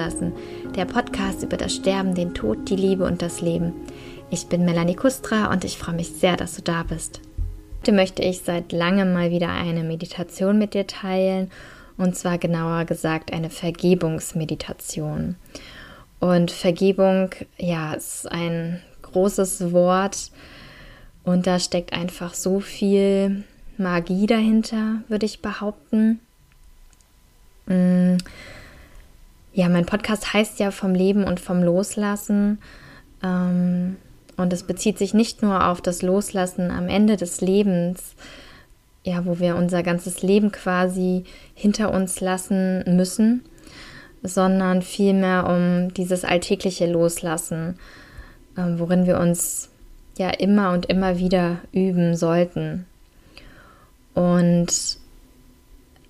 Loslassen, der Podcast über das Sterben, den Tod, die Liebe und das Leben. Ich bin Melanie Kustra und ich freue mich sehr, dass du da bist. Heute möchte ich seit langem mal wieder eine Meditation mit dir teilen und zwar genauer gesagt eine Vergebungsmeditation. Und Vergebung, ja, ist ein großes Wort und da steckt einfach so viel Magie dahinter, würde ich behaupten. Ja, mein Podcast heißt ja vom Leben und vom Loslassen. Ähm, und es bezieht sich nicht nur auf das Loslassen am Ende des Lebens, ja, wo wir unser ganzes Leben quasi hinter uns lassen müssen, sondern vielmehr um dieses alltägliche Loslassen, äh, worin wir uns ja immer und immer wieder üben sollten. Und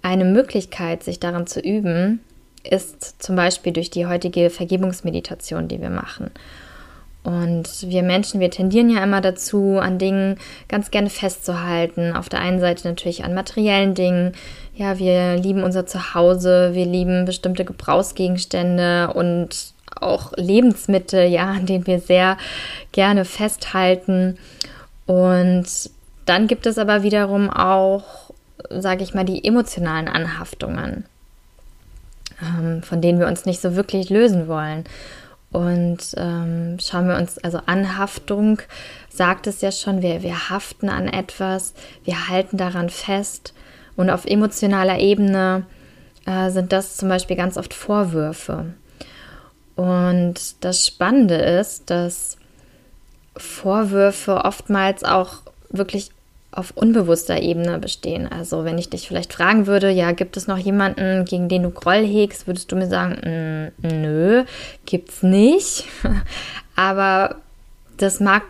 eine Möglichkeit, sich daran zu üben, ist zum Beispiel durch die heutige Vergebungsmeditation, die wir machen. Und wir Menschen, wir tendieren ja immer dazu, an Dingen ganz gerne festzuhalten. Auf der einen Seite natürlich an materiellen Dingen. Ja, wir lieben unser Zuhause, wir lieben bestimmte Gebrauchsgegenstände und auch Lebensmittel, ja, an denen wir sehr gerne festhalten. Und dann gibt es aber wiederum auch, sage ich mal, die emotionalen Anhaftungen, ähm, von denen wir uns nicht so wirklich lösen wollen. Und ähm, schauen wir uns, also Anhaftung sagt es ja schon, wir, wir haften an etwas, wir halten daran fest. Und auf emotionaler Ebene äh, sind das zum Beispiel ganz oft Vorwürfe. Und das Spannende ist, dass Vorwürfe oftmals auch wirklich auf unbewusster Ebene bestehen. Also wenn ich dich vielleicht fragen würde, ja, gibt es noch jemanden, gegen den du Groll hegst, würdest du mir sagen, nö, gibt's nicht. aber das mag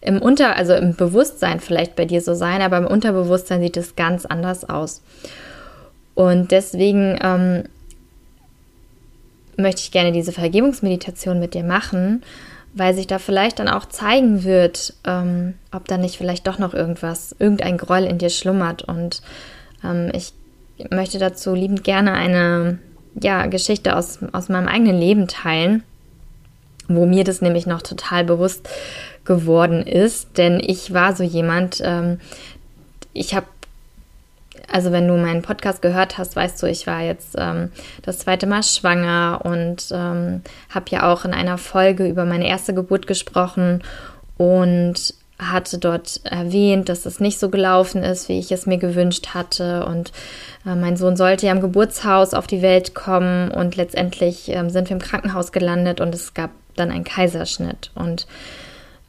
im Unter, also im Bewusstsein vielleicht bei dir so sein, aber im Unterbewusstsein sieht es ganz anders aus. Und deswegen ähm, möchte ich gerne diese Vergebungsmeditation mit dir machen, weil sich da vielleicht dann auch zeigen wird, ähm, ob da nicht vielleicht doch noch irgendwas, irgendein Groll in dir schlummert. Und ähm, ich möchte dazu liebend gerne eine ja, Geschichte aus, aus meinem eigenen Leben teilen, wo mir das nämlich noch total bewusst geworden ist, denn ich war so jemand, ähm, ich habe also wenn du meinen Podcast gehört hast, weißt du, ich war jetzt ähm, das zweite Mal schwanger und ähm, habe ja auch in einer Folge über meine erste Geburt gesprochen und hatte dort erwähnt, dass es nicht so gelaufen ist, wie ich es mir gewünscht hatte. Und äh, mein Sohn sollte ja im Geburtshaus auf die Welt kommen und letztendlich äh, sind wir im Krankenhaus gelandet und es gab dann einen Kaiserschnitt. Und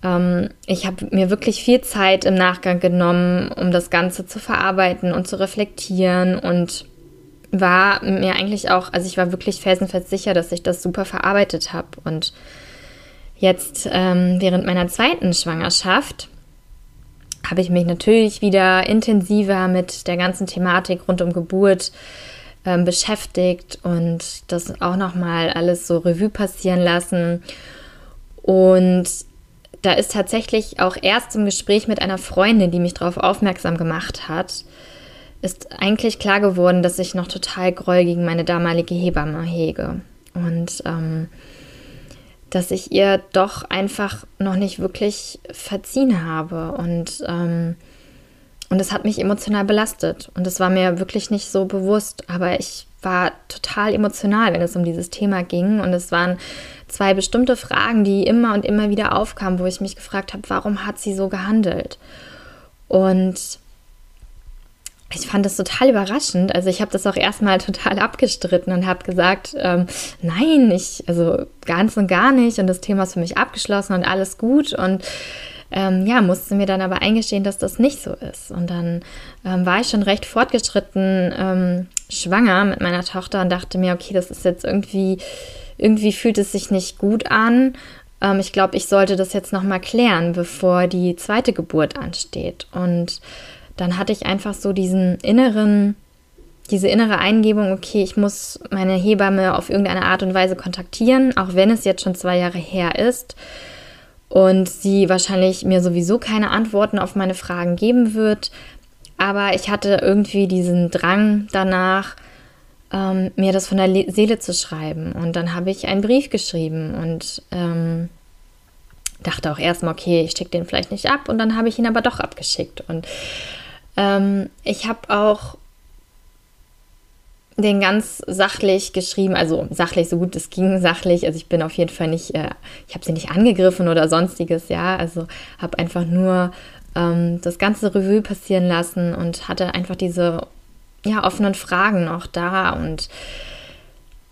ähm, ich habe mir wirklich viel Zeit im Nachgang genommen, um das Ganze zu verarbeiten und zu reflektieren und war mir eigentlich auch, also ich war wirklich felsenfest sicher, dass ich das super verarbeitet habe. Und jetzt ähm, während meiner zweiten Schwangerschaft habe ich mich natürlich wieder intensiver mit der ganzen Thematik rund um Geburt ähm, beschäftigt und das auch nochmal alles so Revue passieren lassen. Und da ist tatsächlich auch erst im Gespräch mit einer Freundin, die mich darauf aufmerksam gemacht hat, ist eigentlich klar geworden, dass ich noch total Groll gegen meine damalige Hebamme hege. Und ähm, dass ich ihr doch einfach noch nicht wirklich verziehen habe. Und, ähm, und hat mich emotional belastet. Und es war mir wirklich nicht so bewusst. Aber ich war total emotional, wenn es um dieses Thema ging. Und es waren zwei bestimmte Fragen, die immer und immer wieder aufkamen, wo ich mich gefragt habe, warum hat sie so gehandelt? Und ich fand das total überraschend. Also ich habe das auch erstmal total abgestritten und habe gesagt, ähm, nein, ich, also ganz und gar nicht. Und das Thema ist für mich abgeschlossen und alles gut. Und ähm, ja, musste mir dann aber eingestehen, dass das nicht so ist. Und dann ähm, war ich schon recht fortgeschritten ähm, schwanger mit meiner Tochter und dachte mir, okay, das ist jetzt irgendwie irgendwie fühlt es sich nicht gut an. Ähm, ich glaube, ich sollte das jetzt nochmal klären, bevor die zweite Geburt ansteht. Und dann hatte ich einfach so diesen inneren, diese innere Eingebung, okay, ich muss meine Hebamme auf irgendeine Art und Weise kontaktieren, auch wenn es jetzt schon zwei Jahre her ist und sie wahrscheinlich mir sowieso keine Antworten auf meine Fragen geben wird. Aber ich hatte irgendwie diesen Drang danach, ähm, mir das von der Le Seele zu schreiben. Und dann habe ich einen Brief geschrieben und ähm, dachte auch erstmal, okay, ich schicke den vielleicht nicht ab. Und dann habe ich ihn aber doch abgeschickt. Und ähm, ich habe auch den ganz sachlich geschrieben, also sachlich, so gut es ging, sachlich. Also ich bin auf jeden Fall nicht, äh, ich habe sie nicht angegriffen oder sonstiges, ja. Also habe einfach nur ähm, das ganze Revue passieren lassen und hatte einfach diese ja, offenen Fragen noch da und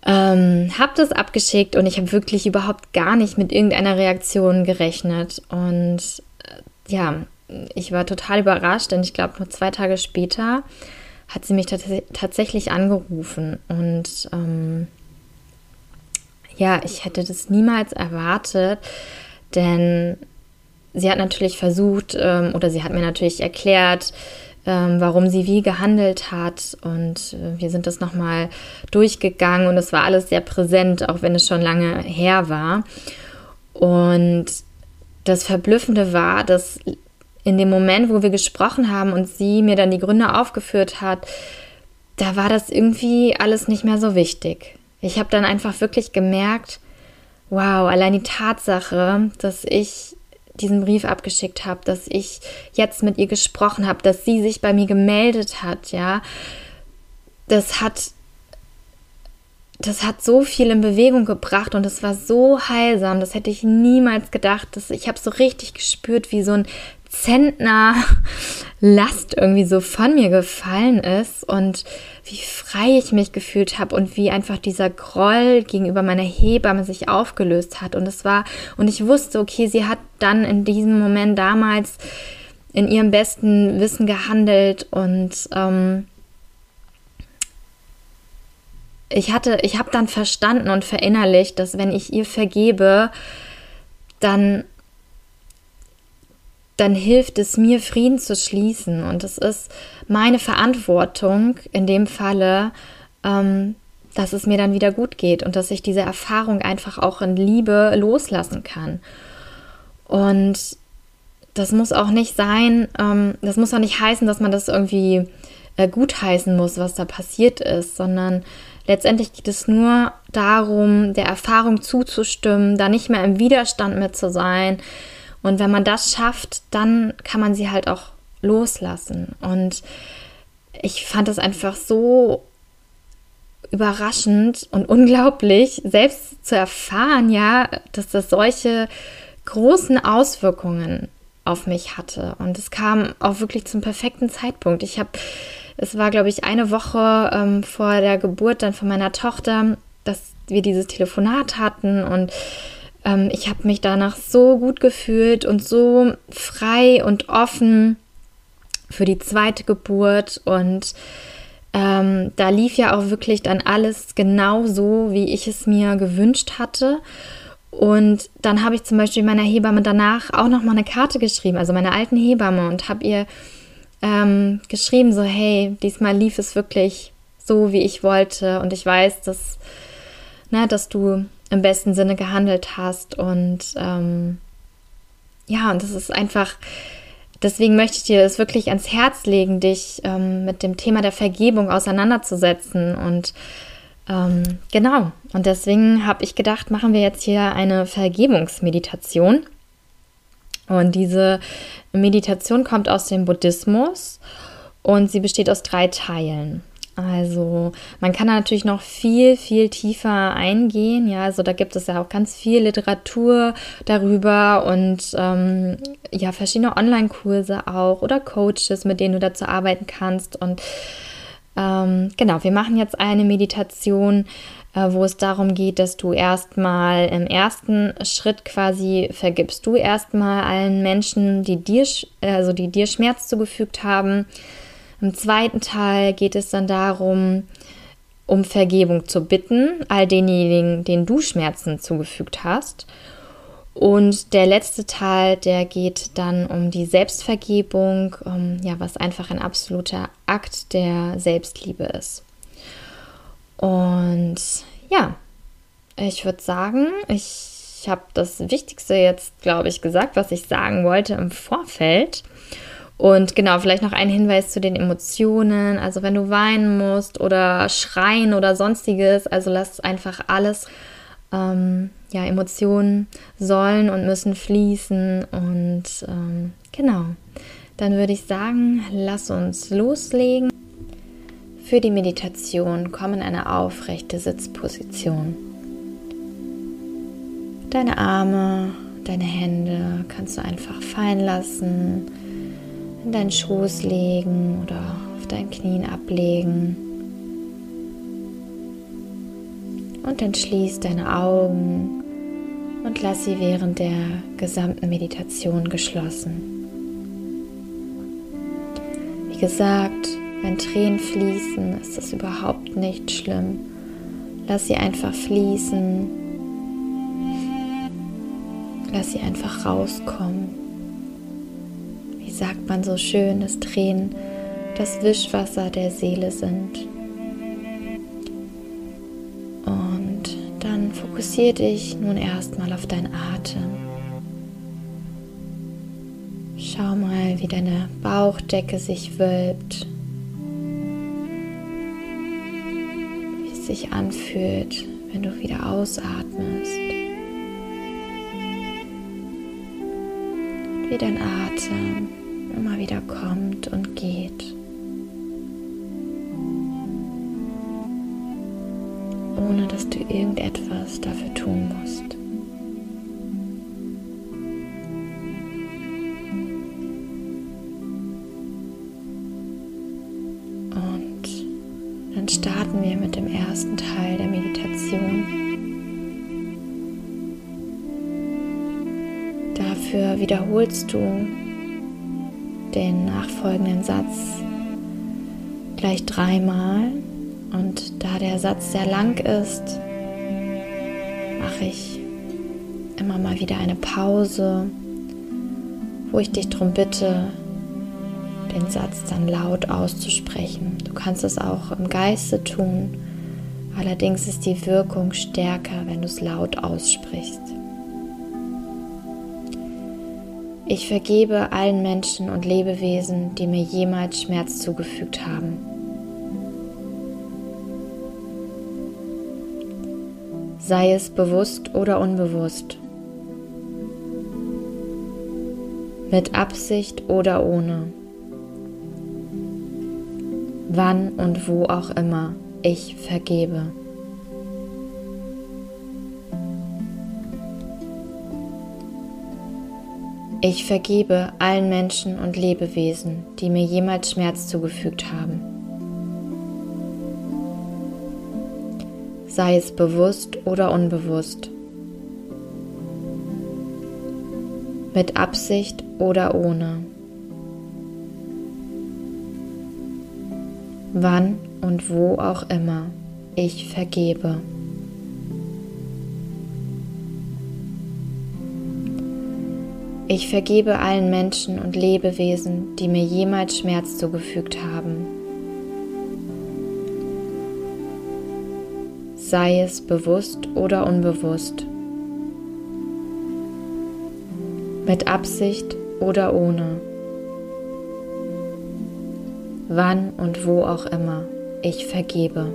ähm, habe das abgeschickt und ich habe wirklich überhaupt gar nicht mit irgendeiner Reaktion gerechnet. Und äh, ja, ich war total überrascht, denn ich glaube, nur zwei Tage später hat sie mich tatsächlich angerufen und ähm, ja, ich hätte das niemals erwartet, denn sie hat natürlich versucht ähm, oder sie hat mir natürlich erklärt, ähm, warum sie wie gehandelt hat und äh, wir sind das nochmal durchgegangen und es war alles sehr präsent, auch wenn es schon lange her war. Und das Verblüffende war, dass in dem Moment, wo wir gesprochen haben und sie mir dann die Gründe aufgeführt hat, da war das irgendwie alles nicht mehr so wichtig. Ich habe dann einfach wirklich gemerkt, wow, allein die Tatsache, dass ich diesen Brief abgeschickt habe, dass ich jetzt mit ihr gesprochen habe, dass sie sich bei mir gemeldet hat, ja, das hat das hat so viel in Bewegung gebracht und es war so heilsam, das hätte ich niemals gedacht. Dass ich habe so richtig gespürt, wie so ein Zentner Last irgendwie so von mir gefallen ist und wie frei ich mich gefühlt habe und wie einfach dieser Groll gegenüber meiner Hebamme sich aufgelöst hat. Und es war, und ich wusste, okay, sie hat dann in diesem Moment damals in ihrem besten Wissen gehandelt und ähm, ich hatte, ich habe dann verstanden und verinnerlicht, dass wenn ich ihr vergebe, dann dann hilft es mir, Frieden zu schließen. Und es ist meine Verantwortung in dem Falle, ähm, dass es mir dann wieder gut geht und dass ich diese Erfahrung einfach auch in Liebe loslassen kann. Und das muss auch nicht sein, ähm, das muss auch nicht heißen, dass man das irgendwie äh, gutheißen muss, was da passiert ist, sondern letztendlich geht es nur darum, der Erfahrung zuzustimmen, da nicht mehr im Widerstand mit zu sein, und wenn man das schafft, dann kann man sie halt auch loslassen. Und ich fand es einfach so überraschend und unglaublich, selbst zu erfahren, ja, dass das solche großen Auswirkungen auf mich hatte. Und es kam auch wirklich zum perfekten Zeitpunkt. Ich habe, es war, glaube ich, eine Woche ähm, vor der Geburt dann von meiner Tochter, dass wir dieses Telefonat hatten und ähm, ich habe mich danach so gut gefühlt und so frei und offen für die zweite Geburt und ähm, da lief ja auch wirklich dann alles genau so, wie ich es mir gewünscht hatte. Und dann habe ich zum Beispiel meiner Hebamme danach auch noch mal eine Karte geschrieben, also meiner alten Hebamme, und habe ihr ähm, geschrieben so, hey, diesmal lief es wirklich so, wie ich wollte, und ich weiß, dass, na, dass du im besten Sinne gehandelt hast. Und ähm, ja, und das ist einfach, deswegen möchte ich dir das wirklich ans Herz legen, dich ähm, mit dem Thema der Vergebung auseinanderzusetzen. Und ähm, genau, und deswegen habe ich gedacht, machen wir jetzt hier eine Vergebungsmeditation. Und diese Meditation kommt aus dem Buddhismus und sie besteht aus drei Teilen. Also man kann da natürlich noch viel, viel tiefer eingehen. Ja, also da gibt es ja auch ganz viel Literatur darüber und ähm, ja, verschiedene Online-Kurse auch oder Coaches, mit denen du dazu arbeiten kannst. Und ähm, genau, wir machen jetzt eine Meditation, äh, wo es darum geht, dass du erstmal im ersten Schritt quasi vergibst du erstmal allen Menschen, die dir, also die dir Schmerz zugefügt haben im zweiten Teil geht es dann darum, um Vergebung zu bitten, all denjenigen, denen du Schmerzen zugefügt hast. Und der letzte Teil, der geht dann um die Selbstvergebung, um, ja, was einfach ein absoluter Akt der Selbstliebe ist. Und ja, ich würde sagen, ich habe das Wichtigste jetzt, glaube ich, gesagt, was ich sagen wollte im Vorfeld. Und genau, vielleicht noch ein Hinweis zu den Emotionen. Also wenn du weinen musst oder schreien oder sonstiges, also lass einfach alles. Ähm, ja, Emotionen sollen und müssen fließen. Und ähm, genau, dann würde ich sagen, lass uns loslegen. Für die Meditation komm in eine aufrechte Sitzposition. Deine Arme, deine Hände kannst du einfach fallen lassen, in deinen Schoß legen oder auf deinen Knien ablegen. Und dann schließ deine Augen und lass sie während der gesamten Meditation geschlossen. Wie gesagt, wenn Tränen fließen, ist das überhaupt nicht schlimm. Lass sie einfach fließen. Lass sie einfach rauskommen. Wie sagt man so schön, dass Tränen das Wischwasser der Seele sind. Und dann fokussiere dich nun erstmal auf deinen Atem. Schau mal, wie deine Bauchdecke sich wölbt sich anfühlt, wenn du wieder ausatmest. Wie dein Atem immer wieder kommt und geht. Ohne dass du irgendetwas dafür tun musst. Dann starten wir mit dem ersten Teil der Meditation. Dafür wiederholst du den nachfolgenden Satz gleich dreimal. Und da der Satz sehr lang ist, mache ich immer mal wieder eine Pause, wo ich dich darum bitte, den Satz dann laut auszusprechen. Du kannst es auch im Geiste tun, allerdings ist die Wirkung stärker, wenn du es laut aussprichst. Ich vergebe allen Menschen und Lebewesen, die mir jemals Schmerz zugefügt haben. Sei es bewusst oder unbewusst. Mit Absicht oder ohne wann und wo auch immer ich vergebe. Ich vergebe allen Menschen und Lebewesen, die mir jemals Schmerz zugefügt haben. Sei es bewusst oder unbewusst. Mit Absicht oder ohne. wann und wo auch immer ich vergebe. Ich vergebe allen Menschen und Lebewesen, die mir jemals Schmerz zugefügt haben. Sei es bewusst oder unbewusst. Mit Absicht oder ohne wann und wo auch immer ich vergebe.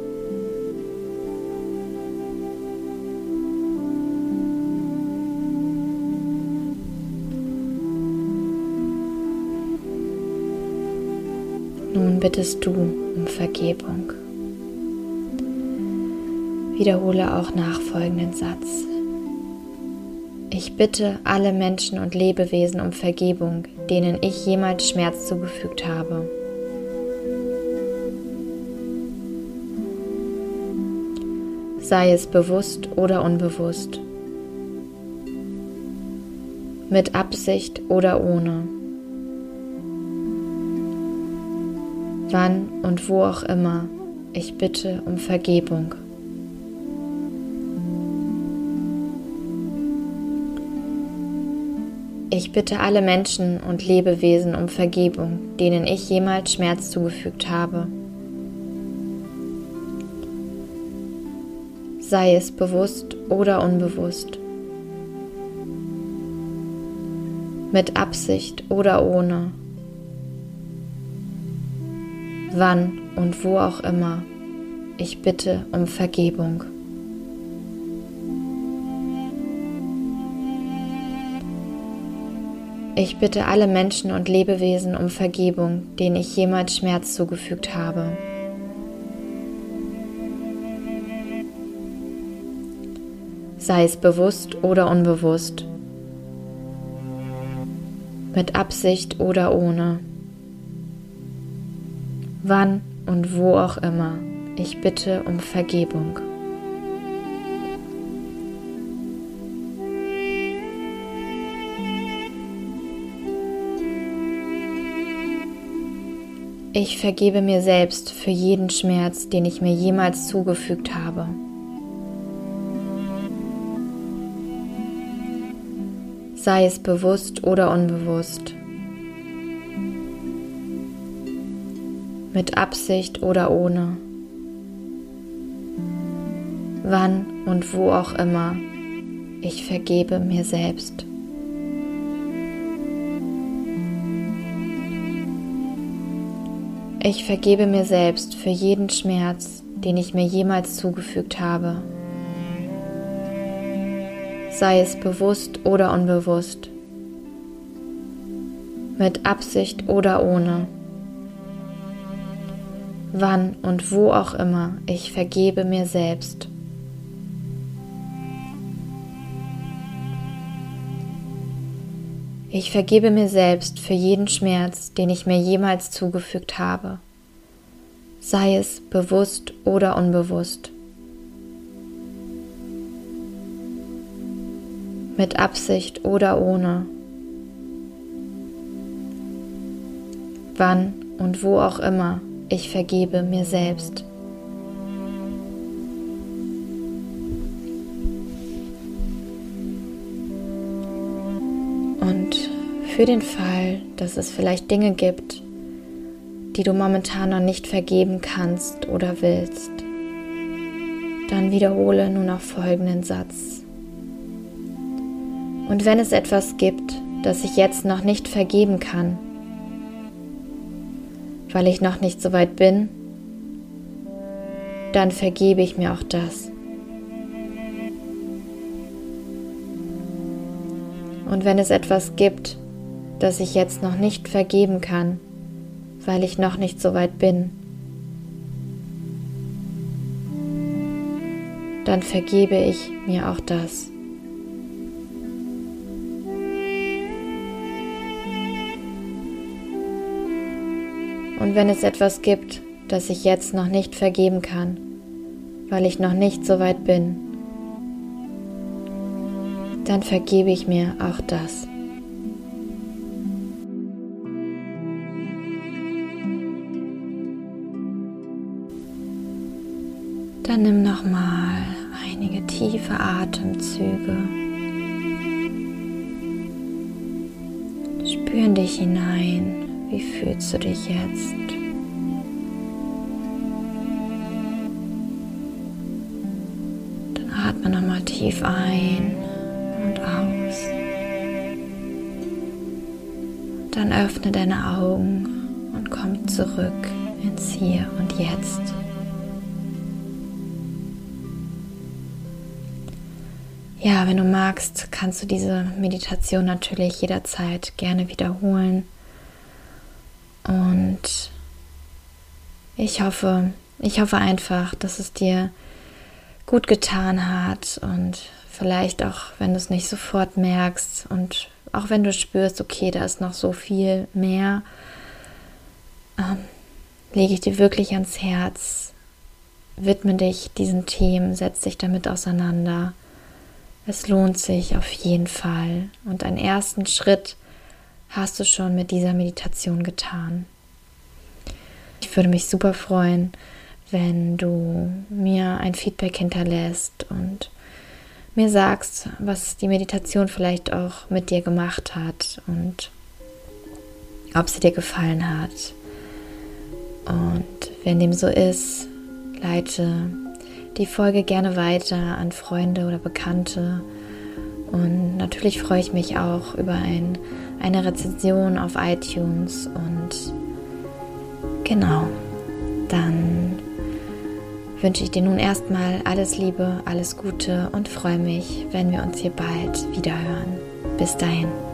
Nun bittest du um Vergebung. Wiederhole auch nachfolgenden Satz. Ich bitte alle Menschen und Lebewesen um Vergebung, denen ich jemals Schmerz zugefügt habe. sei es bewusst oder unbewusst, mit Absicht oder ohne, wann und wo auch immer, ich bitte um Vergebung. Ich bitte alle Menschen und Lebewesen um Vergebung, denen ich jemals Schmerz zugefügt habe. sei es bewusst oder unbewusst, mit Absicht oder ohne, wann und wo auch immer. Ich bitte um Vergebung. Ich bitte alle Menschen und Lebewesen um Vergebung, denen ich jemals Schmerz zugefügt habe. Sei es bewusst oder unbewusst, mit Absicht oder ohne, wann und wo auch immer. Ich bitte um Vergebung. Ich vergebe mir selbst für jeden Schmerz, den ich mir jemals zugefügt habe. Sei es bewusst oder unbewusst. Mit Absicht oder ohne. Wann und wo auch immer. Ich vergebe mir selbst. Ich vergebe mir selbst für jeden Schmerz, den ich mir jemals zugefügt habe, sei es bewusst oder unbewusst, mit Absicht oder ohne. Wann und wo auch immer, ich vergebe mir selbst. Ich vergebe mir selbst für jeden Schmerz, den ich mir jemals zugefügt habe, sei es bewusst oder unbewusst. Mit Absicht oder ohne. Wann und wo auch immer, ich vergebe mir selbst. Und für den Fall, dass es vielleicht Dinge gibt, die du momentan noch nicht vergeben kannst oder willst, dann wiederhole nun noch folgenden Satz. Und wenn es etwas gibt, das ich jetzt noch nicht vergeben kann, weil ich noch nicht so weit bin, dann vergebe ich mir auch das. Und wenn es etwas gibt, das ich jetzt noch nicht vergeben kann, weil ich noch nicht so weit bin, dann vergebe ich mir auch das. Und wenn es etwas gibt, das ich jetzt noch nicht vergeben kann, weil ich noch nicht so weit bin, dann vergebe ich mir auch das. Dann nimm noch mal einige tiefe Atemzüge. Spür in dich hinein. Wie fühlst du dich jetzt? Dann atme noch mal tief ein und aus. Dann öffne deine Augen und komm zurück ins Hier und Jetzt. Ja, wenn du magst, kannst du diese Meditation natürlich jederzeit gerne wiederholen. Und ich hoffe, ich hoffe einfach, dass es dir gut getan hat und Vielleicht auch, wenn du es nicht sofort merkst und auch wenn du spürst, okay, da ist noch so viel mehr, ähm, lege ich dir wirklich ans Herz, widme dich diesen Themen, setz dich damit auseinander. Es lohnt sich auf jeden Fall. Und einen ersten Schritt hast du schon mit dieser Meditation getan. Ich würde mich super freuen, wenn du mir ein Feedback hinterlässt und mir sagst, was die Meditation vielleicht auch mit dir gemacht hat und ob sie dir gefallen hat. Und wenn dem so ist, leite die Folge gerne weiter an Freunde oder Bekannte. Und natürlich freue ich mich auch über ein, eine Rezension auf iTunes. Und genau, dann wünsche ich dir nun erstmal alles Liebe, alles Gute und freue mich, wenn wir uns hier bald wieder hören. Bis dahin.